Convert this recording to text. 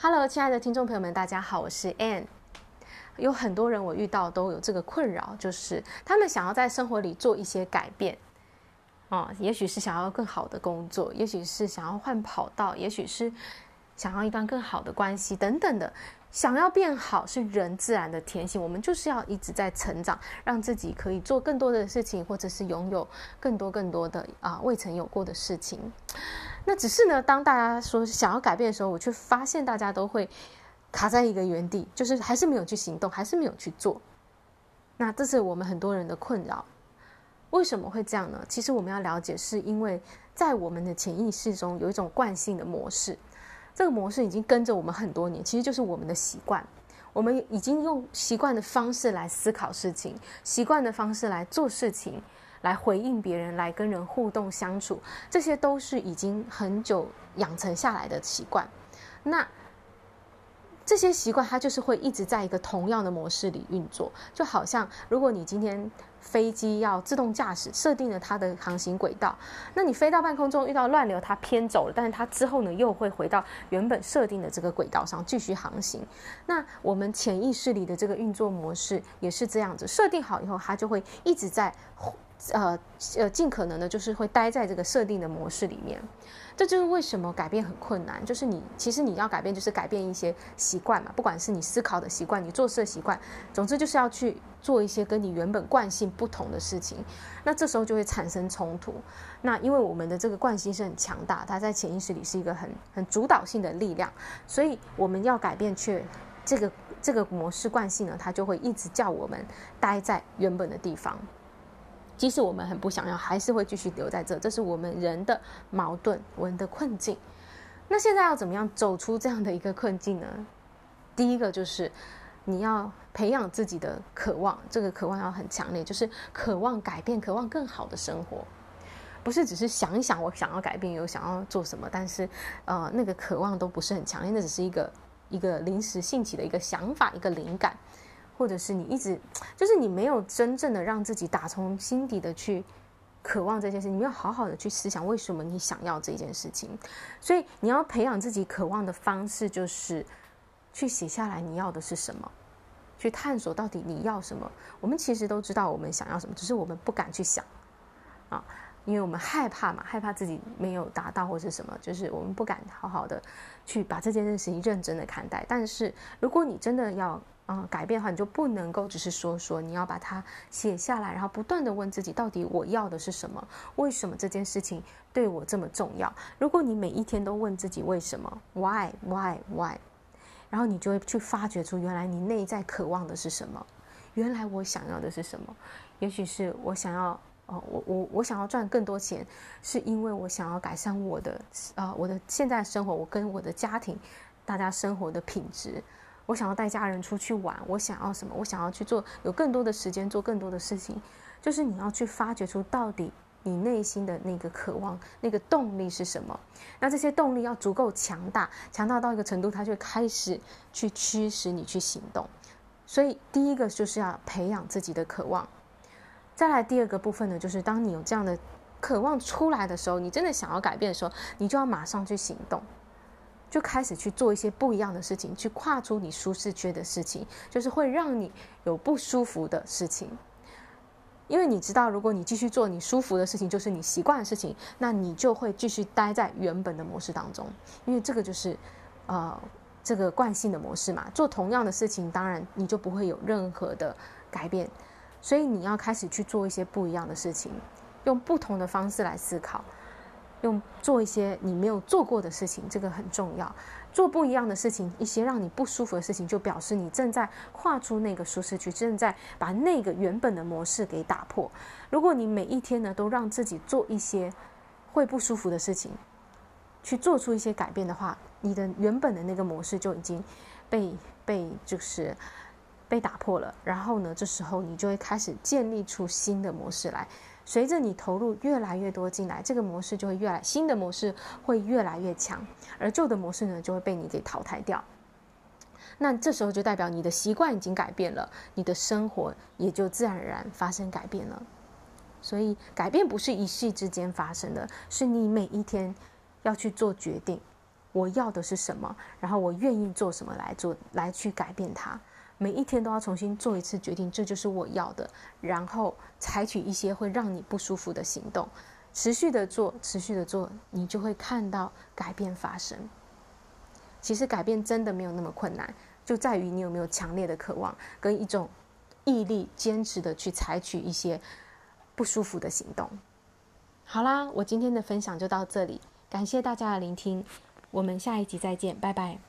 Hello，亲爱的听众朋友们，大家好，我是 Ann。有很多人我遇到都有这个困扰，就是他们想要在生活里做一些改变，哦，也许是想要更好的工作，也许是想要换跑道，也许是想要一段更好的关系等等的。想要变好是人自然的天性，我们就是要一直在成长，让自己可以做更多的事情，或者是拥有更多更多的啊未曾有过的事情。那只是呢，当大家说想要改变的时候，我却发现大家都会卡在一个原地，就是还是没有去行动，还是没有去做。那这是我们很多人的困扰。为什么会这样呢？其实我们要了解，是因为在我们的潜意识中有一种惯性的模式。这个模式已经跟着我们很多年，其实就是我们的习惯。我们已经用习惯的方式来思考事情，习惯的方式来做事情，来回应别人，来跟人互动相处，这些都是已经很久养成下来的习惯。那这些习惯，它就是会一直在一个同样的模式里运作，就好像如果你今天飞机要自动驾驶，设定了它的航行轨道，那你飞到半空中遇到乱流，它偏走了，但是它之后呢又会回到原本设定的这个轨道上继续航行。那我们潜意识里的这个运作模式也是这样子，设定好以后，它就会一直在。呃呃，尽可能的，就是会待在这个设定的模式里面。这就是为什么改变很困难。就是你其实你要改变，就是改变一些习惯嘛，不管是你思考的习惯，你做事的习惯，总之就是要去做一些跟你原本惯性不同的事情。那这时候就会产生冲突。那因为我们的这个惯性是很强大，它在潜意识里是一个很很主导性的力量，所以我们要改变，却这个这个模式惯性呢，它就会一直叫我们待在原本的地方。即使我们很不想要，还是会继续留在这。这是我们人的矛盾，我们的困境。那现在要怎么样走出这样的一个困境呢？第一个就是你要培养自己的渴望，这个渴望要很强烈，就是渴望改变，渴望更好的生活，不是只是想一想我想要改变，有想要做什么，但是呃那个渴望都不是很强烈，那只是一个一个临时兴起的一个想法，一个灵感。或者是你一直，就是你没有真正的让自己打从心底的去渴望这件事，你没有好好的去思想为什么你想要这件事情，所以你要培养自己渴望的方式，就是去写下来你要的是什么，去探索到底你要什么。我们其实都知道我们想要什么，只是我们不敢去想啊，因为我们害怕嘛，害怕自己没有达到或是什么，就是我们不敢好好的去把这件事情认真的看待。但是如果你真的要，嗯，改变的话，你就不能够只是说说，你要把它写下来，然后不断地问自己，到底我要的是什么？为什么这件事情对我这么重要？如果你每一天都问自己为什么，why why why，然后你就会去发掘出原来你内在渴望的是什么？原来我想要的是什么？也许是我想要，哦，我我我想要赚更多钱，是因为我想要改善我的，呃，我的现在生活，我跟我的家庭，大家生活的品质。我想要带家人出去玩，我想要什么？我想要去做，有更多的时间做更多的事情。就是你要去发掘出到底你内心的那个渴望、那个动力是什么。那这些动力要足够强大，强大到一个程度，它就开始去驱使你去行动。所以第一个就是要培养自己的渴望。再来第二个部分呢，就是当你有这样的渴望出来的时候，你真的想要改变的时候，你就要马上去行动。就开始去做一些不一样的事情，去跨出你舒适圈的事情，就是会让你有不舒服的事情。因为你知道，如果你继续做你舒服的事情，就是你习惯的事情，那你就会继续待在原本的模式当中。因为这个就是，呃，这个惯性的模式嘛。做同样的事情，当然你就不会有任何的改变。所以你要开始去做一些不一样的事情，用不同的方式来思考。用做一些你没有做过的事情，这个很重要。做不一样的事情，一些让你不舒服的事情，就表示你正在跨出那个舒适区，正在把那个原本的模式给打破。如果你每一天呢都让自己做一些会不舒服的事情，去做出一些改变的话，你的原本的那个模式就已经被被就是被打破了。然后呢，这时候你就会开始建立出新的模式来。随着你投入越来越多进来，这个模式就会越来，新的模式会越来越强，而旧的模式呢就会被你给淘汰掉。那这时候就代表你的习惯已经改变了，你的生活也就自然而然发生改变了。所以改变不是一夕之间发生的，是你每一天要去做决定，我要的是什么，然后我愿意做什么来做，来去改变它。每一天都要重新做一次决定，这就是我要的，然后采取一些会让你不舒服的行动，持续的做，持续的做，你就会看到改变发生。其实改变真的没有那么困难，就在于你有没有强烈的渴望跟一种毅力，坚持的去采取一些不舒服的行动。好啦，我今天的分享就到这里，感谢大家的聆听，我们下一集再见，拜拜。